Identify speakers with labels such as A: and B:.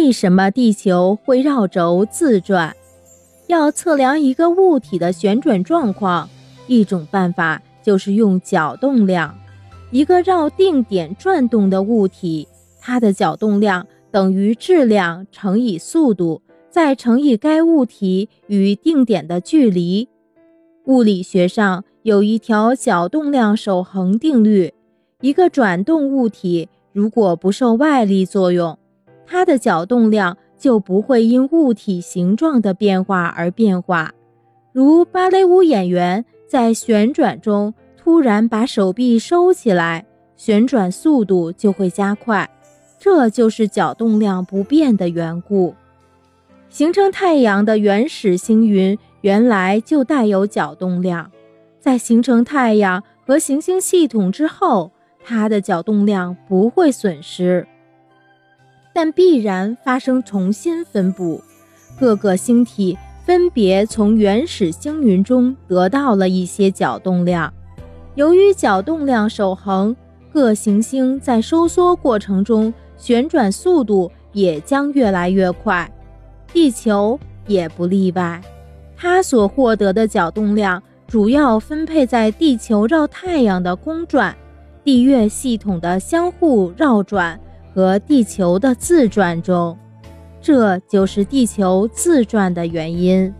A: 为什么地球会绕轴自转？要测量一个物体的旋转状况，一种办法就是用角动量。一个绕定点转动的物体，它的角动量等于质量乘以速度，再乘以该物体与定点的距离。物理学上有一条角动量守恒定律：一个转动物体如果不受外力作用，它的角动量就不会因物体形状的变化而变化。如芭蕾舞演员在旋转中。突然把手臂收起来，旋转速度就会加快，这就是角动量不变的缘故。形成太阳的原始星云原来就带有角动量，在形成太阳和行星系统之后，它的角动量不会损失，但必然发生重新分布。各个星体分别从原始星云中得到了一些角动量。由于角动量守恒，各行星在收缩过程中旋转速度也将越来越快，地球也不例外。它所获得的角动量主要分配在地球绕太阳的公转、地月系统的相互绕转和地球的自转中，这就是地球自转的原因。